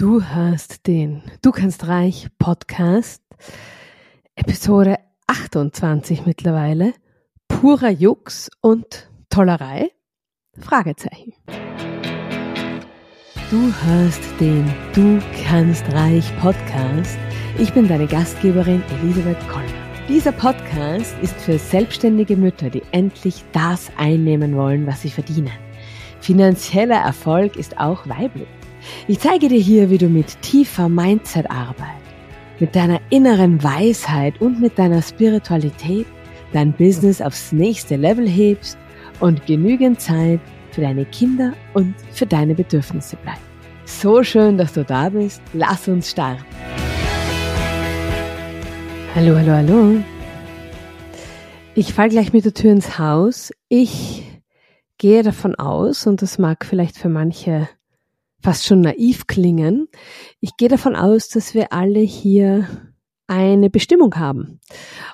Du hörst den Du kannst reich Podcast, Episode 28 mittlerweile, purer Jux und Tollerei? Fragezeichen. Du hörst den Du kannst reich Podcast. Ich bin deine Gastgeberin Elisabeth Koller. Dieser Podcast ist für selbstständige Mütter, die endlich das einnehmen wollen, was sie verdienen. Finanzieller Erfolg ist auch weiblich. Ich zeige dir hier, wie du mit tiefer Mindset-Arbeit, mit deiner inneren Weisheit und mit deiner Spiritualität dein Business aufs nächste Level hebst und genügend Zeit für deine Kinder und für deine Bedürfnisse bleibt. So schön, dass du da bist. Lass uns starten. Hallo, hallo, hallo. Ich fall gleich mit der Tür ins Haus. Ich gehe davon aus, und das mag vielleicht für manche fast schon naiv klingen. Ich gehe davon aus, dass wir alle hier eine Bestimmung haben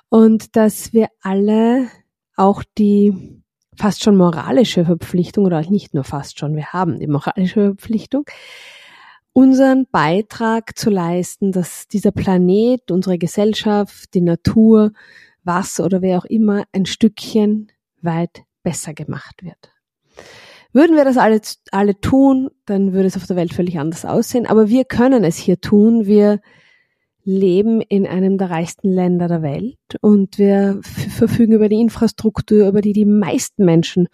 und dass wir alle auch die fast schon moralische Verpflichtung oder nicht nur fast schon, wir haben die moralische Verpflichtung, unseren Beitrag zu leisten, dass dieser Planet, unsere Gesellschaft, die Natur, was oder wer auch immer ein Stückchen weit besser gemacht wird. Würden wir das alle, alle tun, dann würde es auf der Welt völlig anders aussehen. Aber wir können es hier tun. Wir leben in einem der reichsten Länder der Welt und wir verfügen über die Infrastruktur, über die die meisten Menschen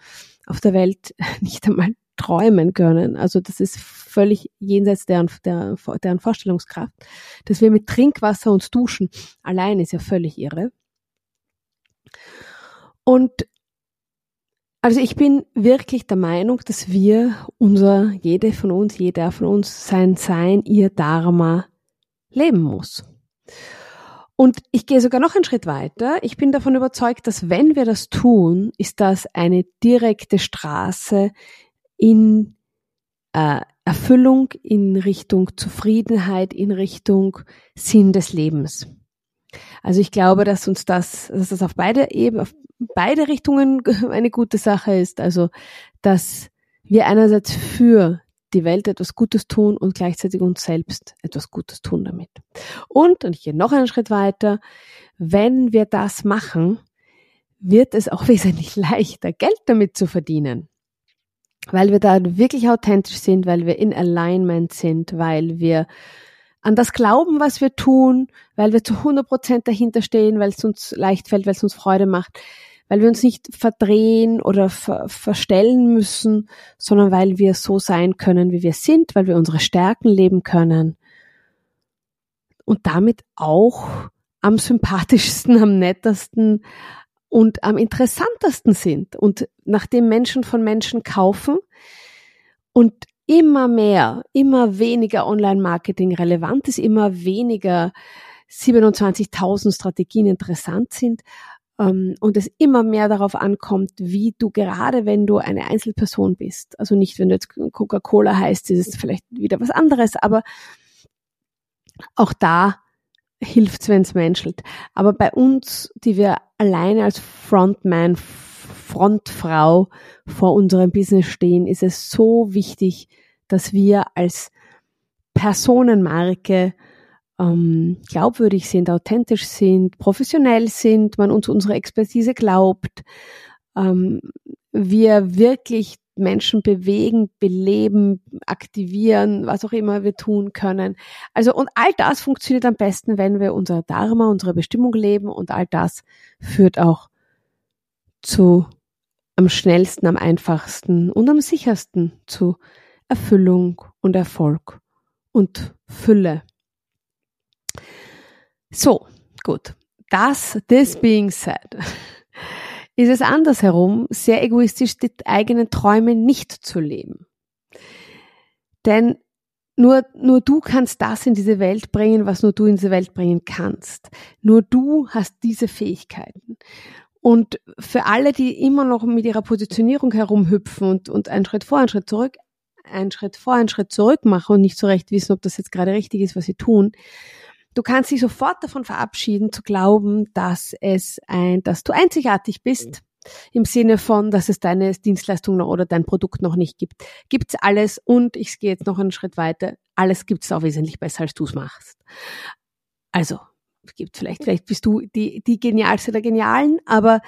auf der Welt nicht einmal träumen können. Also das ist völlig jenseits deren, deren, deren Vorstellungskraft. Dass wir mit Trinkwasser uns duschen, allein ist ja völlig irre. Und also ich bin wirklich der Meinung, dass wir unser, jede von uns, jeder von uns sein Sein, ihr Dharma leben muss. Und ich gehe sogar noch einen Schritt weiter. Ich bin davon überzeugt, dass wenn wir das tun, ist das eine direkte Straße in äh, Erfüllung, in Richtung Zufriedenheit, in Richtung Sinn des Lebens. Also ich glaube, dass uns das, dass das auf beide Ebenen, auf beide Richtungen eine gute Sache ist. Also, dass wir einerseits für die Welt etwas Gutes tun und gleichzeitig uns selbst etwas Gutes tun damit. Und, und ich gehe noch einen Schritt weiter, wenn wir das machen, wird es auch wesentlich leichter, Geld damit zu verdienen. Weil wir da wirklich authentisch sind, weil wir in Alignment sind, weil wir an das glauben, was wir tun, weil wir zu 100 Prozent dahinter stehen, weil es uns leicht fällt, weil es uns Freude macht, weil wir uns nicht verdrehen oder ver verstellen müssen, sondern weil wir so sein können, wie wir sind, weil wir unsere Stärken leben können und damit auch am sympathischsten, am nettesten und am interessantesten sind. Und nachdem Menschen von Menschen kaufen und immer mehr, immer weniger Online-Marketing relevant ist, immer weniger 27.000 Strategien interessant sind ähm, und es immer mehr darauf ankommt, wie du gerade, wenn du eine Einzelperson bist, also nicht, wenn du jetzt Coca-Cola heißt, ist es vielleicht wieder was anderes, aber auch da hilft es, wenn es menschelt. Aber bei uns, die wir alleine als Frontman Frontfrau vor unserem Business stehen, ist es so wichtig, dass wir als Personenmarke ähm, glaubwürdig sind, authentisch sind, professionell sind, man uns unsere Expertise glaubt, ähm, wir wirklich Menschen bewegen, beleben, aktivieren, was auch immer wir tun können. Also und all das funktioniert am besten, wenn wir unser Dharma, unsere Bestimmung leben und all das führt auch zu am schnellsten, am einfachsten und am sichersten zu Erfüllung und Erfolg und Fülle. So, gut. Das, this being said, ist es andersherum, sehr egoistisch die eigenen Träume nicht zu leben. Denn nur, nur du kannst das in diese Welt bringen, was nur du in diese Welt bringen kannst. Nur du hast diese Fähigkeiten. Und für alle, die immer noch mit ihrer Positionierung herumhüpfen und, und einen Schritt vor, einen Schritt zurück, einen Schritt vor, einen Schritt zurück machen und nicht so recht wissen, ob das jetzt gerade richtig ist, was sie tun, du kannst dich sofort davon verabschieden, zu glauben, dass es ein, dass du einzigartig bist, Im Sinne von, dass es deine Dienstleistung noch oder dein Produkt noch nicht gibt. Gibt's alles und ich gehe jetzt noch einen Schritt weiter. Alles gibt's auch wesentlich besser, als du's machst. Also, es gibt vielleicht, vielleicht bist du die, die genialste der Genialen, aber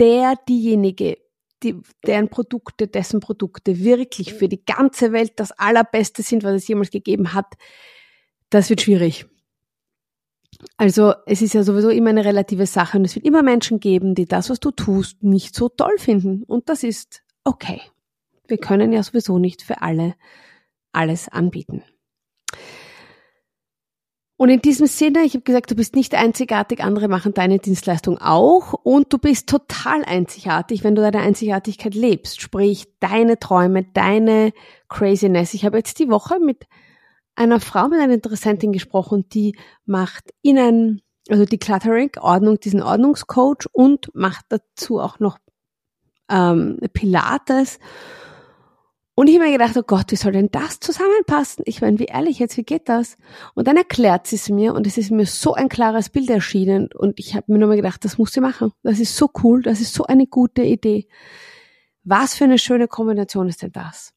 der, diejenige, die, deren Produkte, dessen Produkte wirklich für die ganze Welt das allerbeste sind, was es jemals gegeben hat, das wird schwierig. Also es ist ja sowieso immer eine relative Sache und es wird immer Menschen geben, die das, was du tust, nicht so toll finden. Und das ist okay. Wir können ja sowieso nicht für alle alles anbieten. Und in diesem Sinne, ich habe gesagt, du bist nicht einzigartig, andere machen deine Dienstleistung auch und du bist total einzigartig, wenn du deine Einzigartigkeit lebst, sprich deine Träume, deine Craziness. Ich habe jetzt die Woche mit einer Frau, mit einer Interessentin gesprochen, die macht in also die Cluttering, Ordnung, diesen Ordnungscoach und macht dazu auch noch ähm, Pilates. Und ich habe mir gedacht, oh Gott, wie soll denn das zusammenpassen? Ich meine, wie ehrlich jetzt, wie geht das? Und dann erklärt sie es mir und es ist mir so ein klares Bild erschienen und ich habe mir nur mal gedacht, das muss sie machen. Das ist so cool, das ist so eine gute Idee. Was für eine schöne Kombination ist denn das?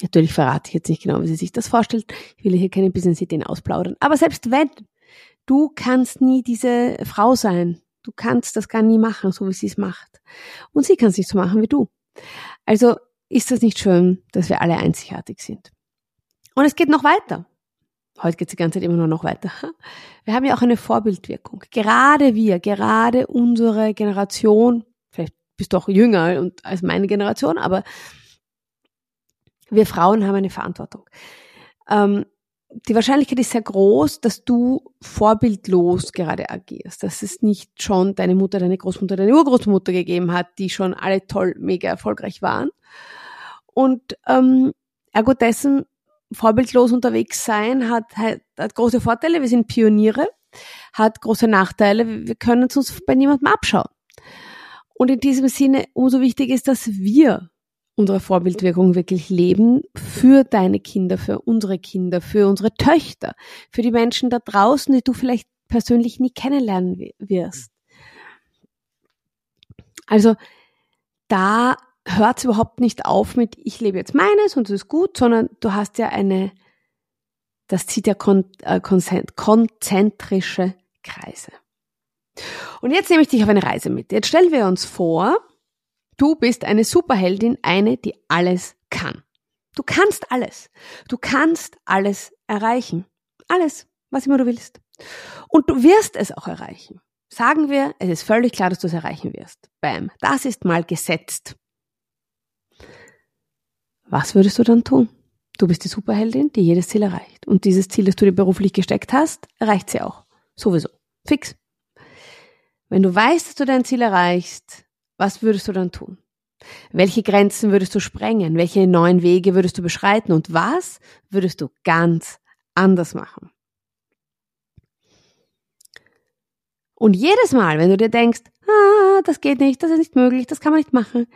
Natürlich verrate ich jetzt nicht genau, wie sie sich das vorstellt. Ich will hier keine Business-Ideen ausplaudern. Aber selbst wenn, du kannst nie diese Frau sein. Du kannst das gar nie machen, so wie sie es macht. Und sie kann es nicht so machen wie du. Also ist das nicht schön, dass wir alle einzigartig sind. Und es geht noch weiter. Heute geht es die ganze Zeit immer nur noch weiter. Wir haben ja auch eine Vorbildwirkung. Gerade wir, gerade unsere Generation, vielleicht bist du auch jünger als meine Generation, aber wir Frauen haben eine Verantwortung. Ähm, die Wahrscheinlichkeit ist sehr groß, dass du vorbildlos gerade agierst, dass es nicht schon deine Mutter, deine Großmutter, deine Urgroßmutter gegeben hat, die schon alle toll, mega erfolgreich waren. Und ähm, ergo dessen vorbildlos unterwegs sein hat, hat, hat große Vorteile. Wir sind Pioniere, hat große Nachteile. Wir können es uns bei niemandem abschauen. Und in diesem Sinne umso wichtiger ist, dass wir unsere Vorbildwirkung wirklich leben für deine Kinder, für unsere Kinder, für unsere Töchter, für die Menschen da draußen, die du vielleicht persönlich nie kennenlernen wirst. Also da hört es überhaupt nicht auf mit, ich lebe jetzt meines und es ist gut, sondern du hast ja eine, das zieht ja kon, äh, konzentrische Kreise. Und jetzt nehme ich dich auf eine Reise mit. Jetzt stellen wir uns vor, Du bist eine Superheldin, eine, die alles kann. Du kannst alles. Du kannst alles erreichen. Alles, was immer du willst. Und du wirst es auch erreichen. Sagen wir, es ist völlig klar, dass du es erreichen wirst. Bam. Das ist mal gesetzt. Was würdest du dann tun? Du bist die Superheldin, die jedes Ziel erreicht. Und dieses Ziel, das du dir beruflich gesteckt hast, erreicht sie auch. Sowieso. Fix. Wenn du weißt, dass du dein Ziel erreichst, was würdest du dann tun? Welche Grenzen würdest du sprengen? Welche neuen Wege würdest du beschreiten? Und was würdest du ganz anders machen? Und jedes Mal, wenn du dir denkst, ah, das geht nicht, das ist nicht möglich, das kann man nicht machen,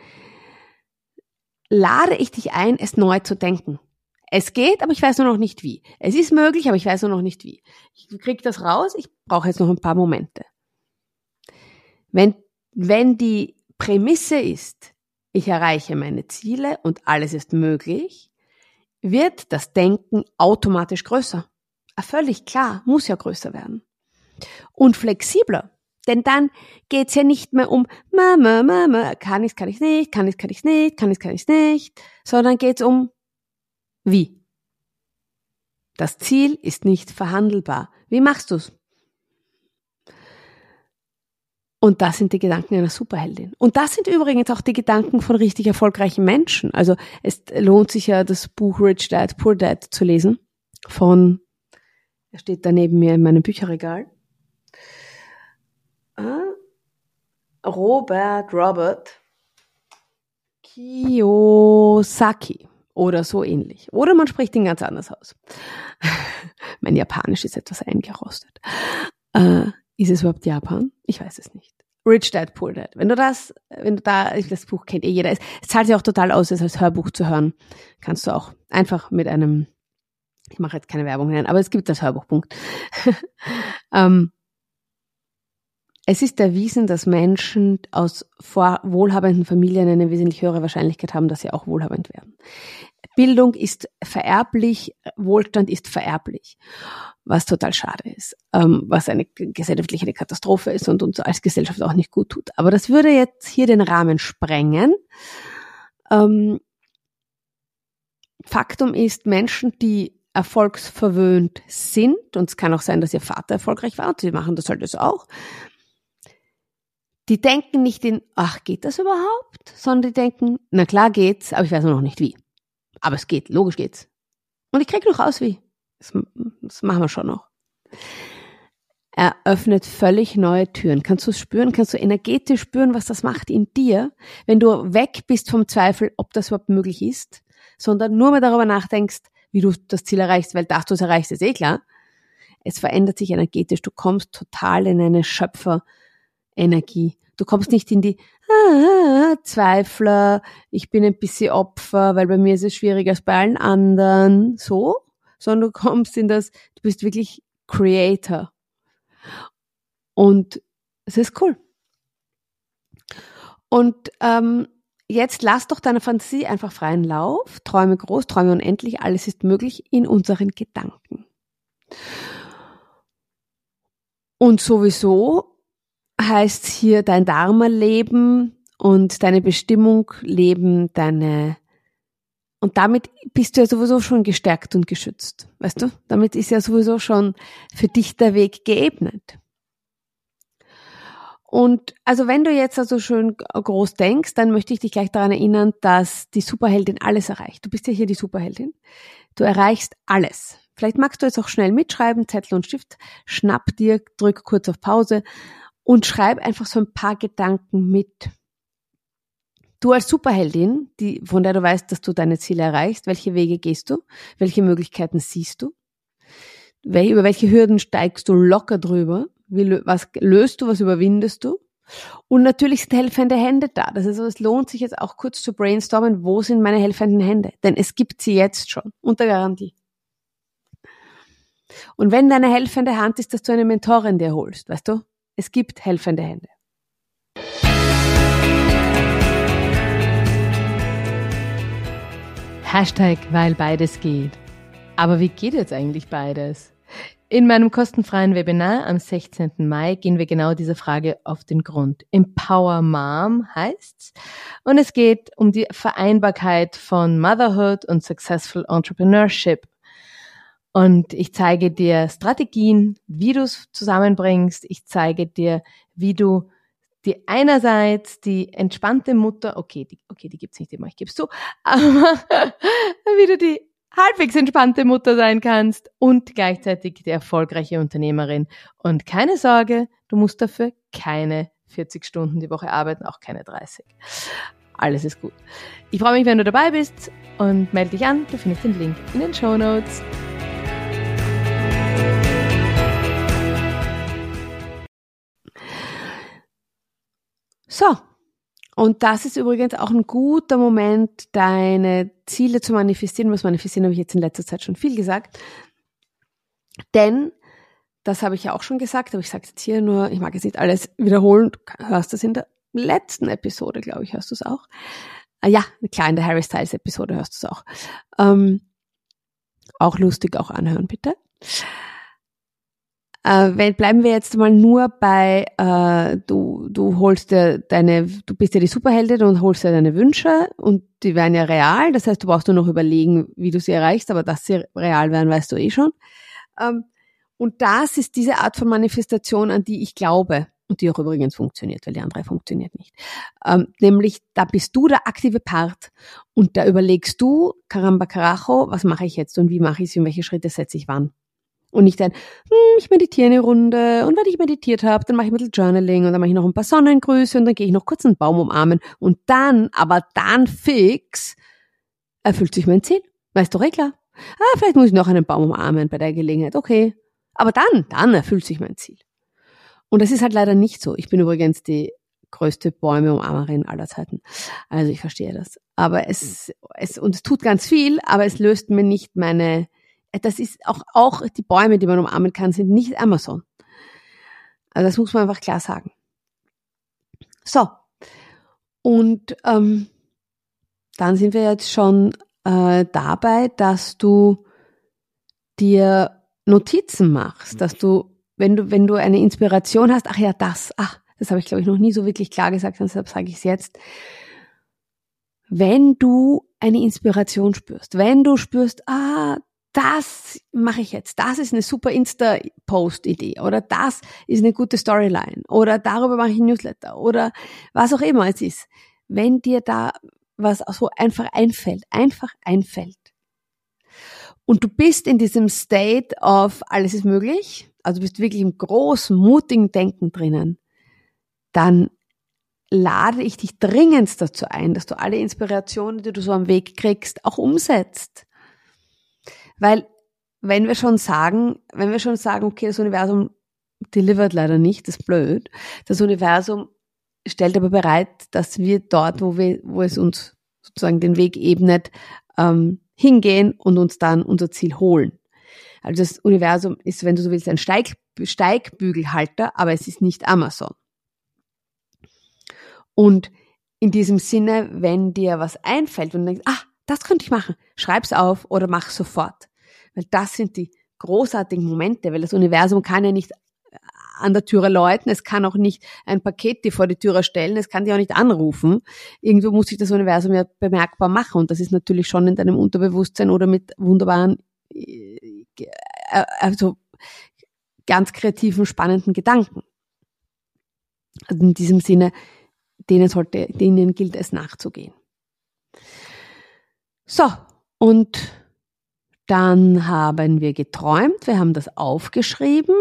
lade ich dich ein, es neu zu denken. Es geht, aber ich weiß nur noch nicht wie. Es ist möglich, aber ich weiß nur noch nicht wie. Ich krieg das raus, ich brauche jetzt noch ein paar Momente. Wenn, wenn die Prämisse ist, ich erreiche meine Ziele und alles ist möglich, wird das Denken automatisch größer. Ah, völlig klar, muss ja größer werden. Und flexibler. Denn dann geht's ja nicht mehr um, Mama, Mama, kann ich, kann ich nicht, kann ich, kann ich nicht, kann ich, kann ich nicht, sondern geht's um, wie. Das Ziel ist nicht verhandelbar. Wie machst du's? Und das sind die Gedanken einer Superheldin. Und das sind übrigens auch die Gedanken von richtig erfolgreichen Menschen. Also es lohnt sich ja, das Buch Rich Dad, Poor Dad zu lesen. Von, er steht da neben mir in meinem Bücherregal. Ah, Robert Robert Kiyosaki oder so ähnlich. Oder man spricht ihn ganz anders aus. mein Japanisch ist etwas eingerostet. Äh, ist es überhaupt Japan? Ich weiß es nicht. Rich Dad, Poor Dad. Wenn du das, wenn du da, das Buch kennt eh jeder. Es, es zahlt sich auch total aus, es als Hörbuch zu hören. Kannst du auch einfach mit einem, ich mache jetzt keine Werbung nennen, aber es gibt das Hörbuchpunkt. ähm, Es ist erwiesen, dass Menschen aus wohlhabenden Familien eine wesentlich höhere Wahrscheinlichkeit haben, dass sie auch wohlhabend werden. Bildung ist vererblich, Wohlstand ist vererblich, was total schade ist, ähm, was eine gesellschaftliche Katastrophe ist und uns als Gesellschaft auch nicht gut tut. Aber das würde jetzt hier den Rahmen sprengen. Ähm, Faktum ist, Menschen, die erfolgsverwöhnt sind, und es kann auch sein, dass ihr Vater erfolgreich war, und sie machen das halt jetzt auch, die denken nicht in, ach, geht das überhaupt? Sondern die denken, na klar geht's, aber ich weiß noch nicht wie. Aber es geht, logisch geht's. Und ich krieg noch aus wie. Das, das machen wir schon noch. Er öffnet völlig neue Türen. Kannst du es spüren? Kannst du energetisch spüren, was das macht in dir, wenn du weg bist vom Zweifel, ob das überhaupt möglich ist, sondern nur mal darüber nachdenkst, wie du das Ziel erreichst, weil dass du es erreichst, ist eh klar. Es verändert sich energetisch. Du kommst total in eine Schöpferenergie. Du kommst nicht in die ah, Zweifler, ich bin ein bisschen Opfer, weil bei mir ist es schwieriger als bei allen anderen, so, sondern du kommst in das, du bist wirklich Creator. Und es ist cool. Und ähm, jetzt lass doch deine Fantasie einfach freien Lauf, träume groß, träume unendlich, alles ist möglich in unseren Gedanken. Und sowieso heißt hier dein Dharma leben und deine Bestimmung leben, deine und damit bist du ja sowieso schon gestärkt und geschützt. Weißt du? Damit ist ja sowieso schon für dich der Weg geebnet. Und also wenn du jetzt also schön groß denkst, dann möchte ich dich gleich daran erinnern, dass die Superheldin alles erreicht. Du bist ja hier die Superheldin. Du erreichst alles. Vielleicht magst du jetzt auch schnell mitschreiben, Zettel und Stift, schnapp dir, drück kurz auf Pause und schreib einfach so ein paar Gedanken mit. Du als Superheldin, die, von der du weißt, dass du deine Ziele erreichst, welche Wege gehst du? Welche Möglichkeiten siehst du? Über welche Hürden steigst du locker drüber? Wie, was löst du, was überwindest du? Und natürlich sind helfende Hände da. Das heißt, es lohnt sich jetzt auch kurz zu brainstormen, wo sind meine helfenden Hände? Denn es gibt sie jetzt schon, unter Garantie. Und wenn deine helfende Hand ist, dass du eine Mentorin dir holst, weißt du? Es gibt helfende Hände. Hashtag, weil beides geht. Aber wie geht jetzt eigentlich beides? In meinem kostenfreien Webinar am 16. Mai gehen wir genau dieser Frage auf den Grund. Empower Mom heißt's. Und es geht um die Vereinbarkeit von Motherhood und Successful Entrepreneurship. Und ich zeige dir Strategien, wie du es zusammenbringst. Ich zeige dir, wie du die einerseits die entspannte Mutter, okay, die, okay, die gibt's nicht immer, ich geb's zu, aber wie du die halbwegs entspannte Mutter sein kannst und gleichzeitig die erfolgreiche Unternehmerin. Und keine Sorge, du musst dafür keine 40 Stunden die Woche arbeiten, auch keine 30. Alles ist gut. Ich freue mich, wenn du dabei bist und melde dich an. Du findest den Link in den Show Notes. So, und das ist übrigens auch ein guter Moment, deine Ziele zu manifestieren. Was manifestieren habe ich jetzt in letzter Zeit schon viel gesagt. Denn, das habe ich ja auch schon gesagt, aber ich sage es jetzt hier nur, ich mag jetzt nicht alles wiederholen. Du hörst das in der letzten Episode, glaube ich, hörst du es auch. Ah, ja, klar, in der Harry Styles Episode hörst du es auch. Ähm, auch lustig, auch anhören, bitte. Äh, bleiben wir jetzt mal nur bei, äh, du, du holst dir deine, du bist ja die Superheldin und holst dir deine Wünsche und die werden ja real. Das heißt, du brauchst nur noch überlegen, wie du sie erreichst, aber dass sie real werden, weißt du eh schon. Ähm, und das ist diese Art von Manifestation, an die ich glaube und die auch übrigens funktioniert, weil die andere funktioniert nicht. Ähm, nämlich, da bist du der aktive Part und da überlegst du, Caramba Carajo, was mache ich jetzt und wie mache ich es und welche Schritte setze ich wann. Und nicht ein, hm, ich meditiere eine Runde und wenn ich meditiert habe, dann mache ich ein bisschen Journaling und dann mache ich noch ein paar Sonnengrüße und dann gehe ich noch kurz einen Baum umarmen und dann, aber dann fix, erfüllt sich mein Ziel. Weißt du, eh klar. Ah, vielleicht muss ich noch einen Baum umarmen bei der Gelegenheit. Okay. Aber dann, dann erfüllt sich mein Ziel. Und das ist halt leider nicht so. Ich bin übrigens die größte Bäume-Umarmerin aller Zeiten. Also ich verstehe das. Aber es, es, und es tut ganz viel, aber es löst mir nicht meine das ist auch, auch die Bäume, die man umarmen kann, sind nicht Amazon. Also das muss man einfach klar sagen. So. Und ähm, dann sind wir jetzt schon äh, dabei, dass du dir Notizen machst, dass du, wenn du, wenn du eine Inspiration hast, ach ja, das, ach, das habe ich glaube ich noch nie so wirklich klar gesagt, deshalb sage ich es jetzt. Wenn du eine Inspiration spürst, wenn du spürst, ah, das mache ich jetzt, das ist eine super Insta-Post-Idee oder das ist eine gute Storyline oder darüber mache ich ein Newsletter oder was auch immer es ist. Wenn dir da was so einfach einfällt, einfach einfällt, und du bist in diesem State of alles ist möglich, also bist wirklich im großen, mutigen Denken drinnen, dann lade ich dich dringend dazu ein, dass du alle Inspirationen, die du so am Weg kriegst, auch umsetzt. Weil wenn wir schon sagen, wenn wir schon sagen, okay, das Universum delivert leider nicht, das ist blöd. Das Universum stellt aber bereit, dass wir dort, wo wir, wo es uns sozusagen den Weg ebnet, ähm, hingehen und uns dann unser Ziel holen. Also das Universum ist, wenn du so willst, ein Steig, Steigbügelhalter, aber es ist nicht Amazon. Und in diesem Sinne, wenn dir was einfällt und du denkst, ah, das könnte ich machen, schreib's auf oder mach sofort. Weil das sind die großartigen Momente, weil das Universum kann ja nicht an der Türe läuten, es kann auch nicht ein Paket dir vor die Türe stellen, es kann dich auch nicht anrufen. Irgendwo muss sich das Universum ja bemerkbar machen und das ist natürlich schon in deinem Unterbewusstsein oder mit wunderbaren, äh, also ganz kreativen, spannenden Gedanken. Also in diesem Sinne, denen sollte, denen gilt es nachzugehen. So, und dann haben wir geträumt, wir haben das aufgeschrieben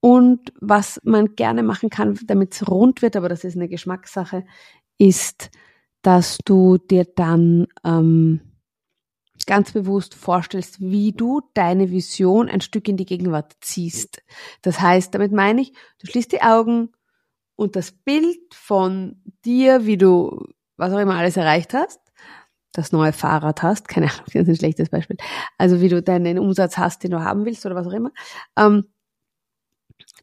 und was man gerne machen kann, damit es rund wird, aber das ist eine Geschmackssache, ist, dass du dir dann ähm, ganz bewusst vorstellst, wie du deine Vision ein Stück in die Gegenwart ziehst. Das heißt, damit meine ich, du schließt die Augen und das Bild von dir, wie du was auch immer alles erreicht hast, das neue Fahrrad hast, keine Ahnung, das ist ein schlechtes Beispiel, also wie du deinen Umsatz hast, den du haben willst oder was auch immer, ähm,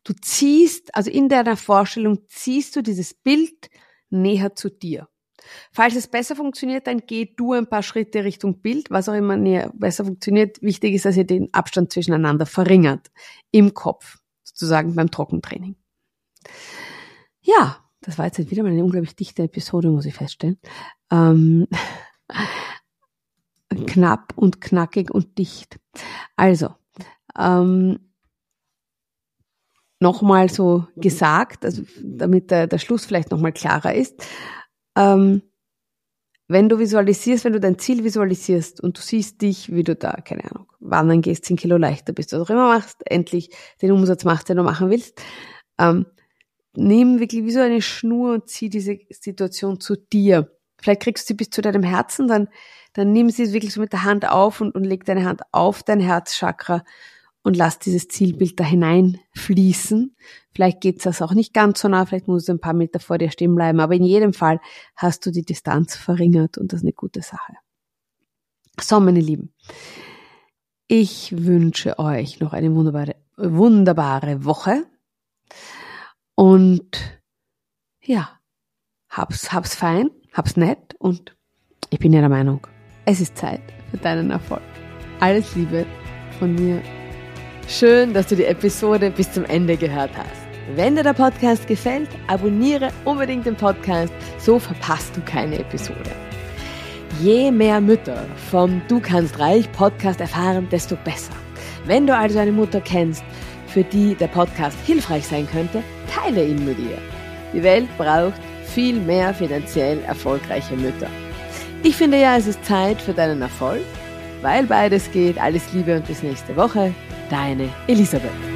Du ziehst, also in deiner Vorstellung ziehst du dieses Bild näher zu dir. Falls es besser funktioniert, dann geh du ein paar Schritte Richtung Bild, was auch immer näher besser funktioniert. Wichtig ist, dass ihr den Abstand zwischeneinander verringert. Im Kopf, sozusagen beim Trockentraining. Ja, das war jetzt wieder mal eine unglaublich dichte Episode, muss ich feststellen. Ähm, knapp und knackig und dicht. Also, ähm, nochmal so gesagt, also damit der, der Schluss vielleicht nochmal klarer ist. Ähm, wenn du visualisierst, wenn du dein Ziel visualisierst und du siehst dich, wie du da, keine Ahnung, wandern gehst, 10 Kilo leichter bist, was auch immer machst, endlich den Umsatz machst, den du machen willst, ähm, nimm wirklich wie so eine Schnur und zieh diese Situation zu dir. Vielleicht kriegst du sie bis zu deinem Herzen, dann, dann nimm sie wirklich so mit der Hand auf und, und leg deine Hand auf dein Herzchakra und lass dieses Zielbild da hineinfließen. Vielleicht geht's das auch nicht ganz so nah, vielleicht musst du ein paar Meter vor dir stehen bleiben, aber in jedem Fall hast du die Distanz verringert und das ist eine gute Sache. So, meine Lieben, ich wünsche euch noch eine wunderbare, wunderbare Woche und ja, hab's, hab's fein, hab's nett und ich bin ja der Meinung, es ist Zeit für deinen Erfolg. Alles Liebe von mir Schön, dass du die Episode bis zum Ende gehört hast. Wenn dir der Podcast gefällt, abonniere unbedingt den Podcast, so verpasst du keine Episode. Je mehr Mütter vom Du kannst reich Podcast erfahren, desto besser. Wenn du also eine Mutter kennst, für die der Podcast hilfreich sein könnte, teile ihn mit ihr. Die Welt braucht viel mehr finanziell erfolgreiche Mütter. Ich finde ja, es ist Zeit für deinen Erfolg, weil beides geht. Alles Liebe und bis nächste Woche. Deine Elisabeth.